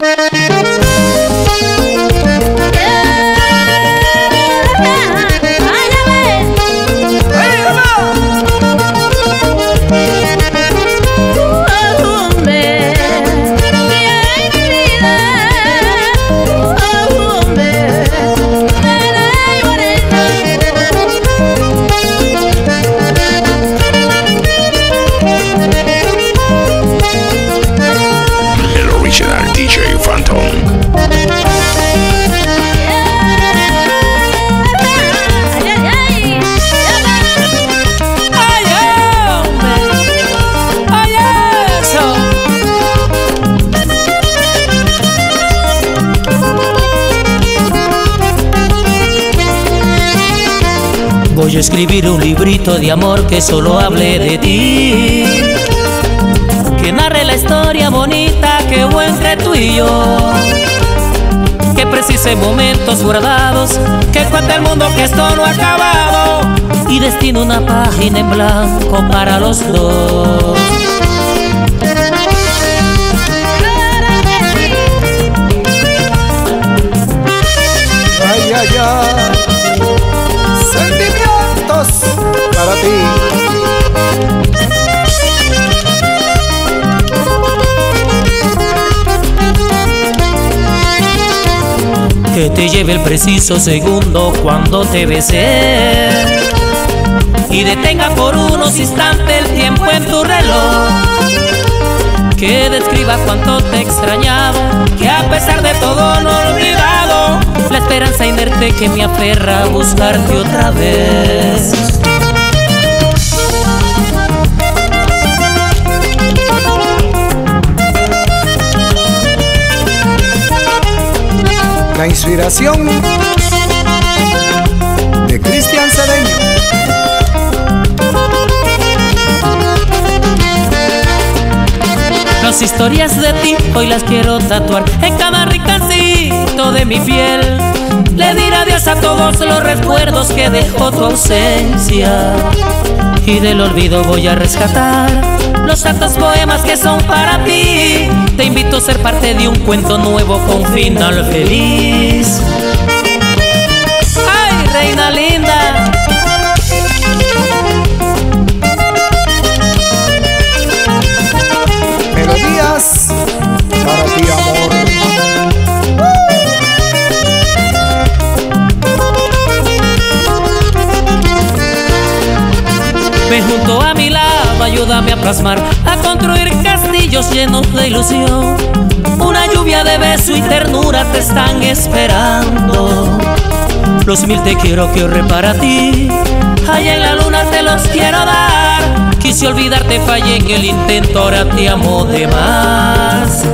Voy escribir un librito de amor que solo hable de ti. Que narre la historia bonita que hubo entre tú y yo. Que precise momentos guardados. Que cuente el mundo que esto no ha acabado. Y destino una página en blanco para los dos. Ay, ay, ay. Para ti. Que te lleve el preciso segundo cuando te besé. Y detenga por unos instantes el tiempo en tu reloj. Que describa cuánto te he extrañado. Que a pesar de todo no he olvidado. La esperanza inerte que me aferra a buscarte otra vez. La inspiración de Cristian Cedeño. Las historias de ti hoy las quiero tatuar en cada de mi piel. Le diré adiós a todos los recuerdos que dejó tu ausencia. Y del olvido voy a rescatar los santos poemas que son para ti. Te invito a ser parte de un cuento nuevo con final feliz. ¡Ay, reina linda! Plasmar, a construir castillos llenos de ilusión. Una lluvia de beso y ternura te están esperando. Los mil te quiero que ahorré para ti. Allá en la luna te los quiero dar. Quise olvidarte, fallé en el intento, ahora te amo de más.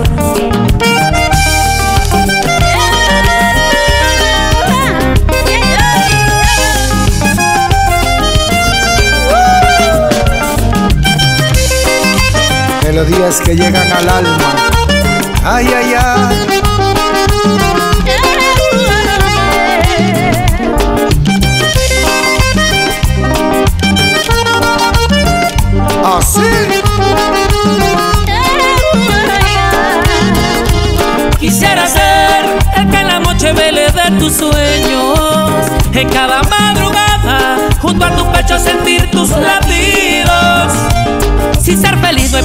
Melodías que llegan al alma. Ay, ay, ay. Así. Quisiera ser el que en la noche vele de tus sueños. En cada madrugada, junto a tu pecho sentir tus latidos.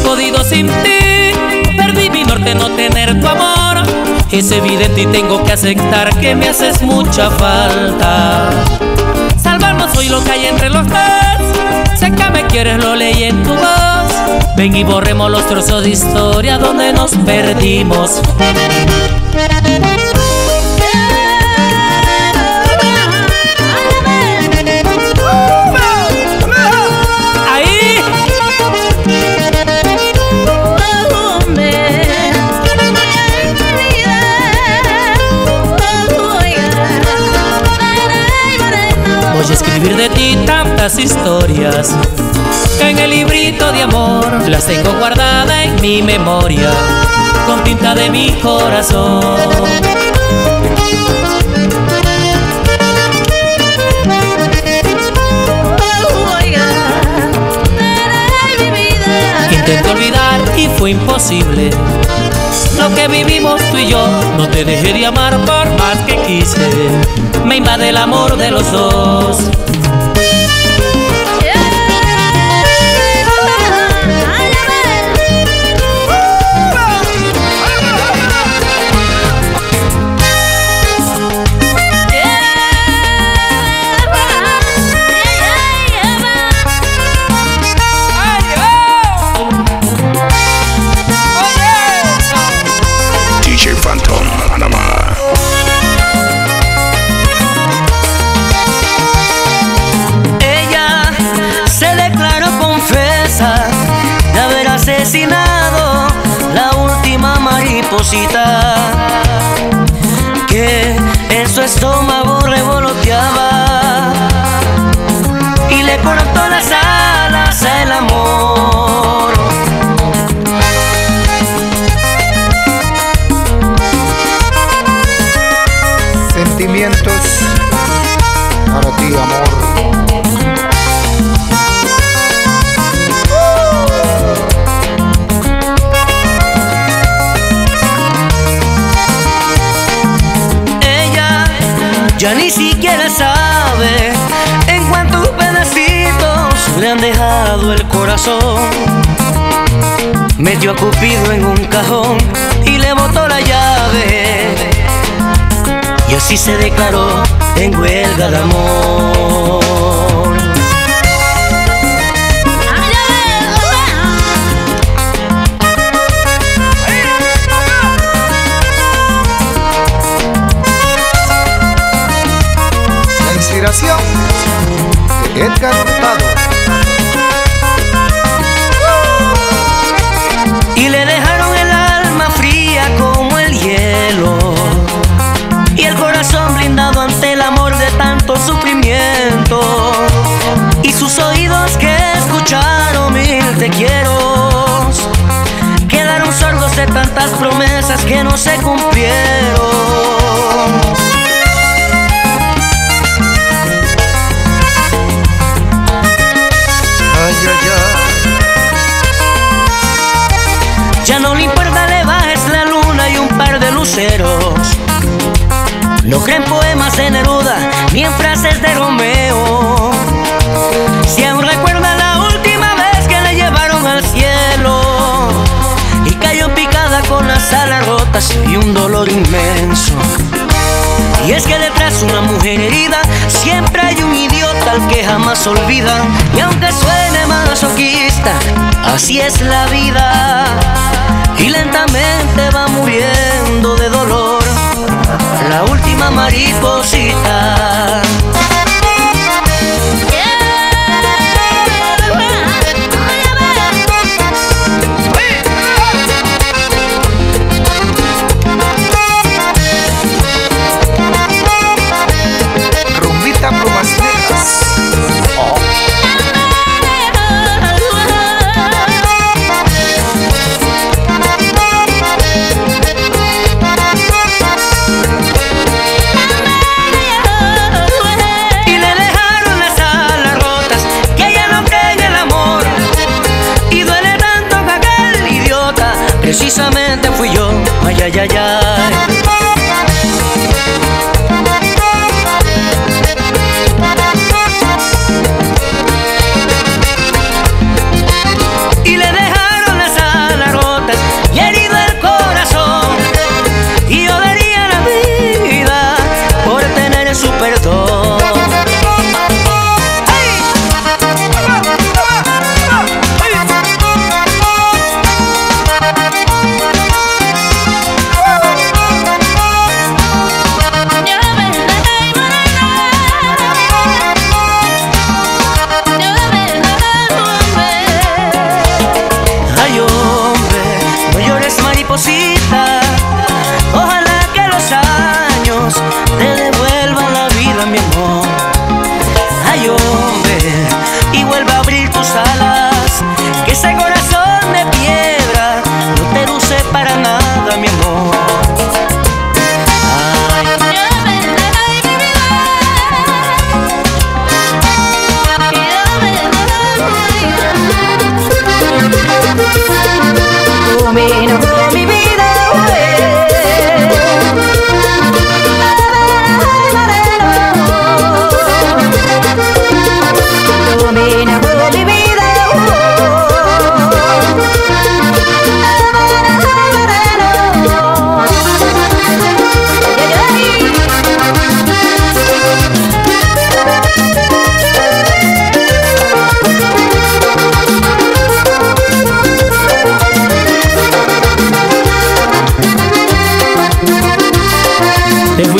Podido sin ti. Perdí mi norte no tener tu amor. Es evidente y tengo que aceptar que me haces mucha falta. Salvarnos hoy lo que hay entre los dos. Sé que me quieres, lo leí en tu voz. Ven y borremos los trozos de historia donde nos perdimos. Escribir de ti tantas historias en el librito de amor las tengo guardadas en mi memoria con tinta de mi corazón. Intenté olvidar y fue imposible. Lo que vivimos tú y yo. No te dejé de amar por más que quise. Me invade el amor de los dos. Le cortó dejado el corazón. Metió a Cupido en un cajón y le botó la llave. Y así se declaró en huelga de amor. de Edgar te quiero. Quedaron sordos de tantas promesas que no se cumplieron. Ya no le importa, le bajes la luna y un par de luceros. No creen poemas de Neruda ni en frases de Romeo. Y un dolor inmenso. Y es que detrás de una mujer herida siempre hay un idiota al que jamás olvida. Y aunque suene masoquista, así es la vida. Y lentamente va muriendo de dolor la última mariposita.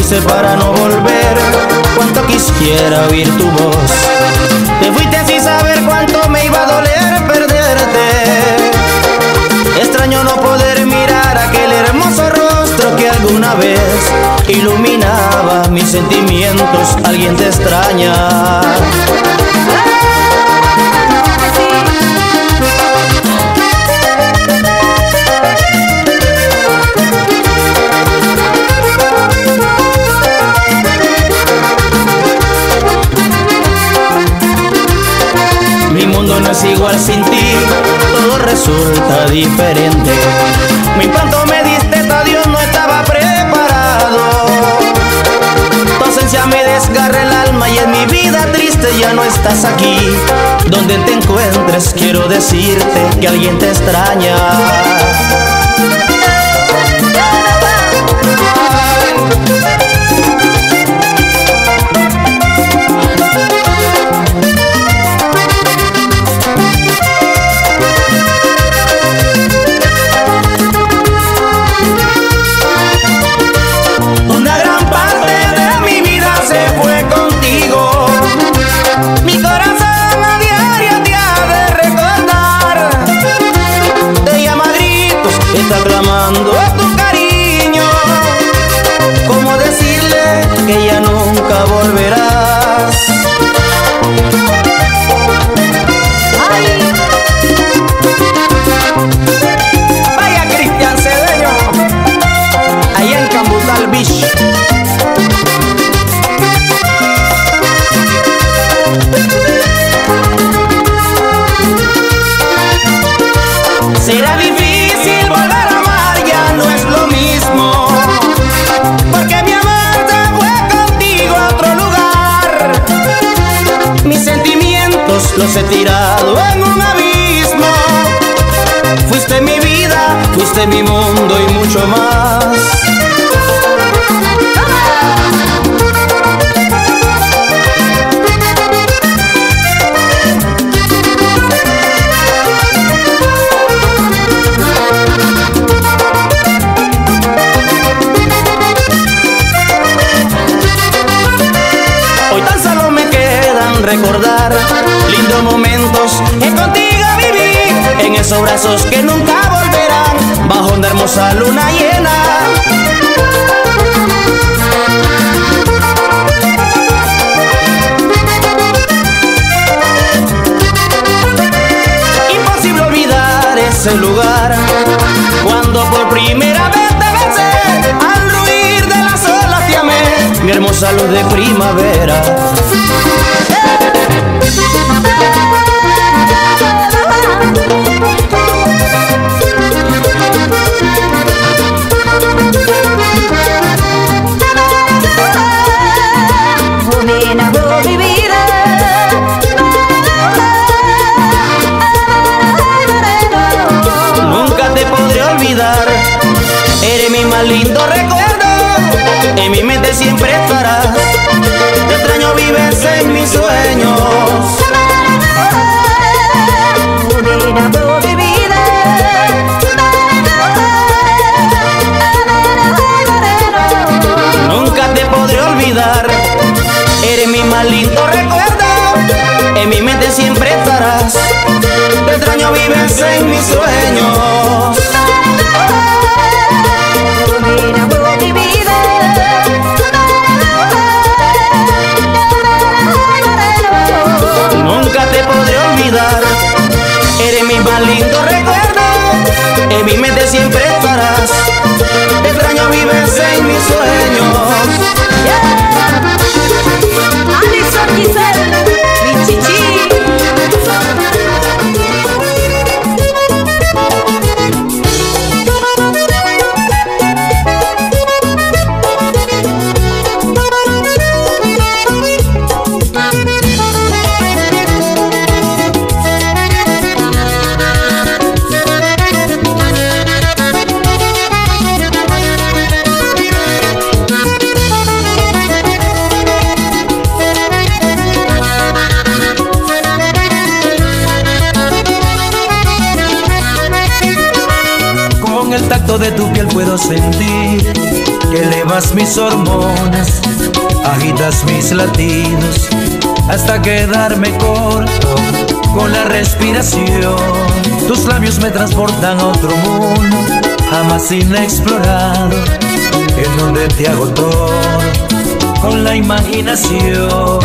Para no volver, cuánto quisiera oír tu voz. Te fuiste sin saber cuánto me iba a doler perderte. Extraño no poder mirar aquel hermoso rostro que alguna vez iluminaba mis sentimientos. Alguien te extraña. Es igual sin ti, todo resulta diferente. Mi pronto me diste, Dios no estaba preparado. Tu ausencia me desgarra el alma y en mi vida triste ya no estás aquí. Donde te encuentres, quiero decirte que alguien te extraña. Que nunca volverán bajo una hermosa luna llena. Imposible olvidar ese lugar cuando por primera vez te besé al ruir de las olas te amé, mi hermosa luz de primavera. Siempre estarás, te extraño vives en mis sueños. Mis hormonas, agitas mis latidos hasta quedarme corto con la respiración. Tus labios me transportan a otro mundo, jamás inexplorado, en donde te hago todo con la imaginación.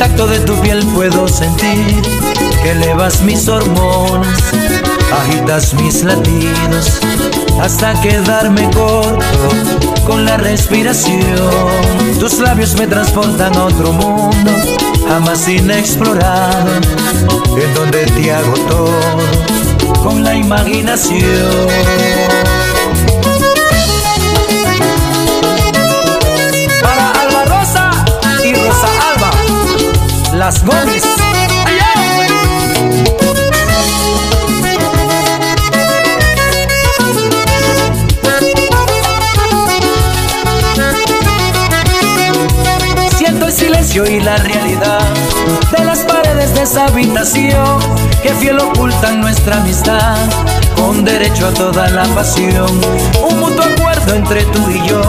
Tacto de tu piel puedo sentir que elevas mis hormonas, agitas mis latidos hasta quedarme corto con la respiración. Tus labios me transportan a otro mundo, jamás inexplorado, en donde te hago con la imaginación. Las. Siento el silencio y la realidad de las paredes de esa habitación que fiel ocultan nuestra amistad con derecho a toda la pasión. Un mutuo acuerdo entre tú y yo,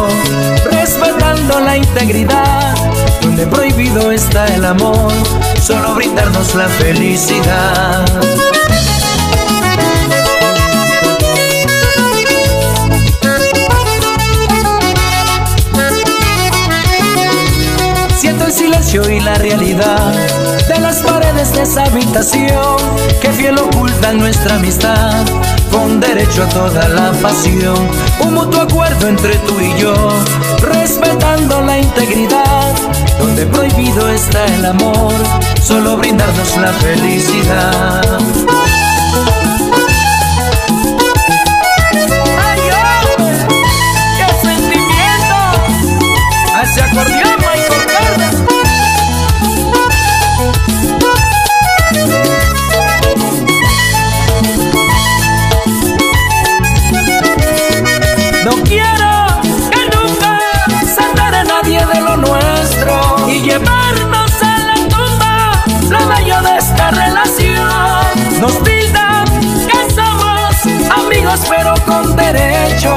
respetando la integridad, prohibido está el amor, solo brindarnos la felicidad. Siento el silencio y la realidad de las paredes de esa habitación que fiel ocultan nuestra amistad con derecho a toda la pasión. Un mutuo acuerdo entre tú y yo, respetando la integridad, donde prohibido está el amor, solo brindarnos la felicidad. ¡Ay, hombre! ¡Qué sentimiento! ¡A ese acordeón, Michael Carter! No quiero Nos tildan que somos amigos pero con derecho,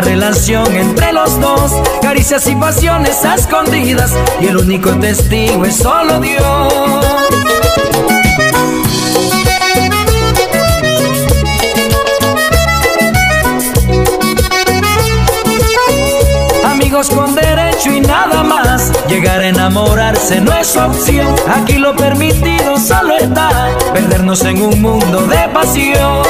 relación entre los dos, caricias y pasiones escondidas, y el único testigo es solo Dios. Amigos con derecho y nada más. Llegar a enamorarse no es opción. Aquí lo permitido solo está. Perdernos en un mundo de pasión.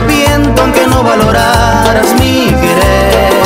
Arrepiento aunque no valoraras mi querer.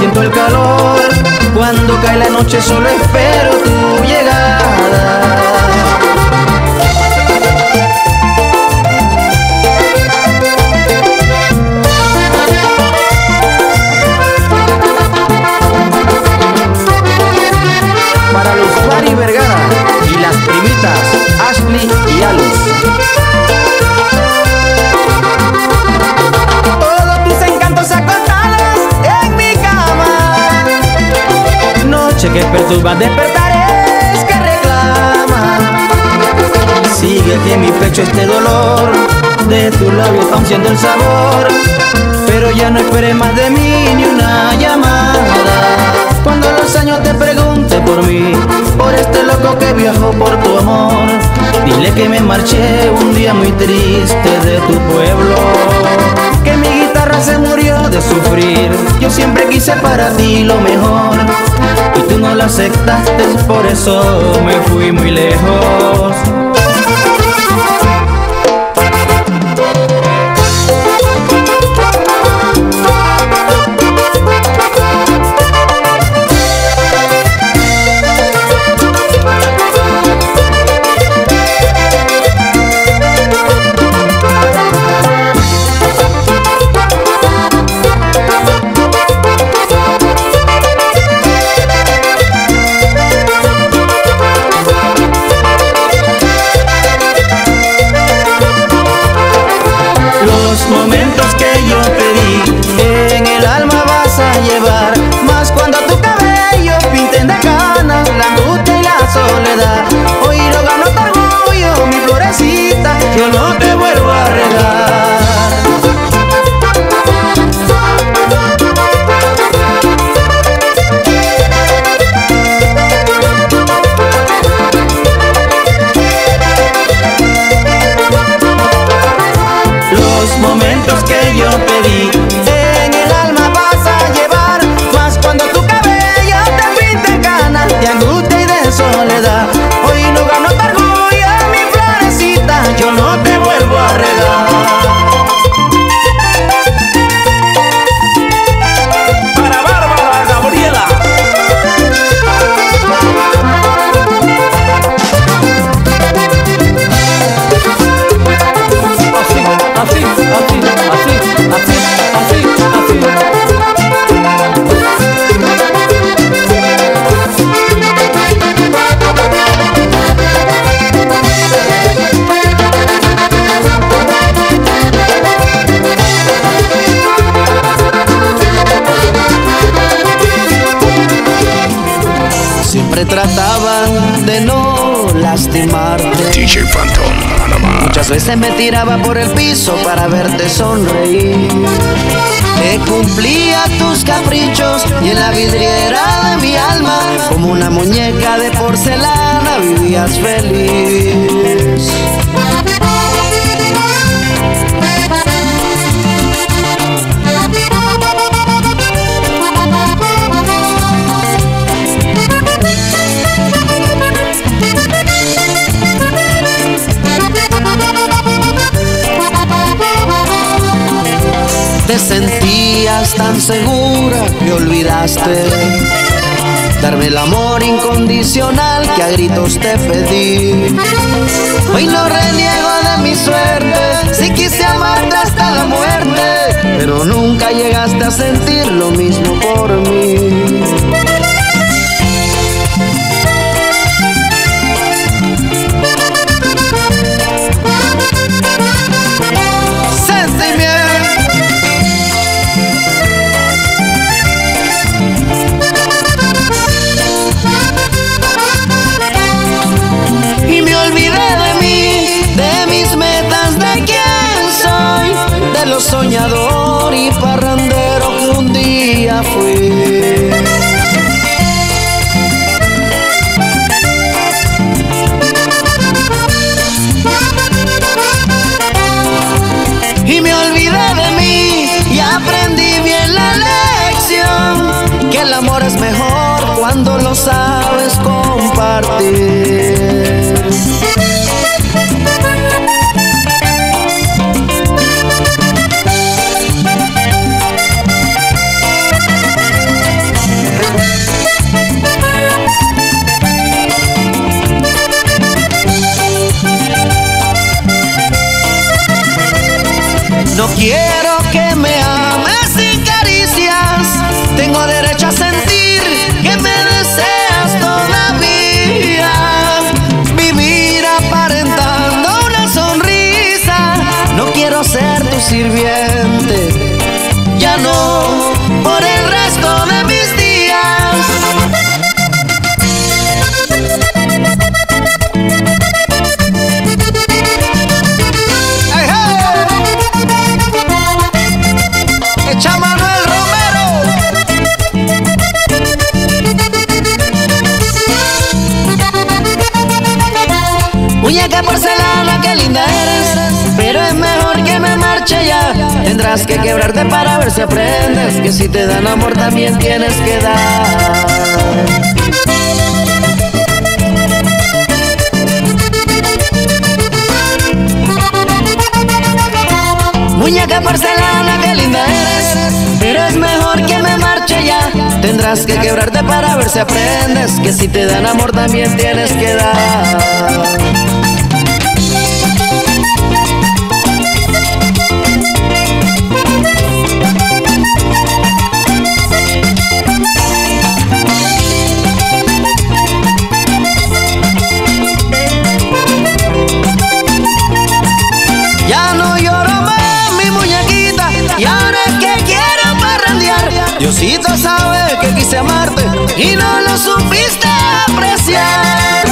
Siento el calor. Cuando cae la noche solo espero Noche que perturba, despertares que reclama. Sigue aquí en mi pecho este dolor de tus labios aún siendo el sabor. Pero ya no esperes más de mí ni una llamada. Cuando los años te pregunte por mí, por este loco que viajó por tu amor, dile que me marché un día muy triste de tu pueblo. Que mi guitarra se murió de sufrir. Yo siempre quise para ti lo mejor. Y tú no lo aceptaste, por eso me fui muy lejos. Me tiraba por el piso para verte sonreír. Te cumplía tus caprichos y en la vidriera de mi alma, como una muñeca darme el amor incondicional que a gritos te pedí. Hoy no reniego de mi suerte, si quise amarte hasta la muerte, pero nunca llegaste a sentir lo mismo por mí. Soñador y parrandero que un día fui. Tendrás que quebrarte para ver si aprendes. Que si te dan amor también tienes que dar. Muñeca porcelana, qué linda eres. Pero es mejor que me marche ya. Tendrás que quebrarte para ver si aprendes. Que si te dan amor también tienes que dar. Diosito sabe que quise amarte y no lo supiste apreciar.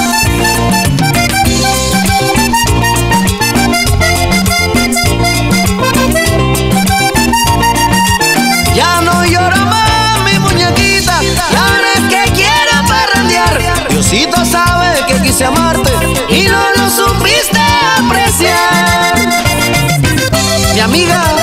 Ya no lloro más, mi muñequita. Ahora es que quiero parrandear. Diosito sabe que quise amarte y no lo supiste apreciar. Mi amiga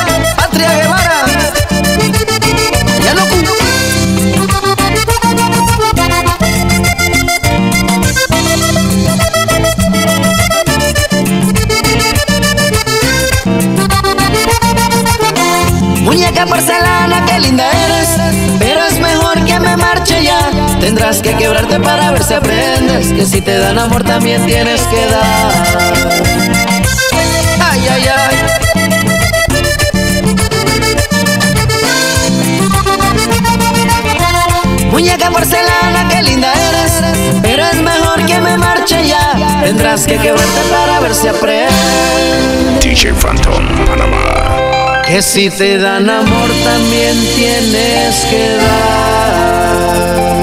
Tendrás que quebrarte para ver si aprendes. Que si te dan amor también tienes que dar. Ay, ay, ay. Muñeca porcelana, qué linda eres. Pero es mejor que me marche ya. Tendrás que quebrarte para ver si aprendes. DJ Phantom, Panamá. Que si te dan amor también tienes que dar.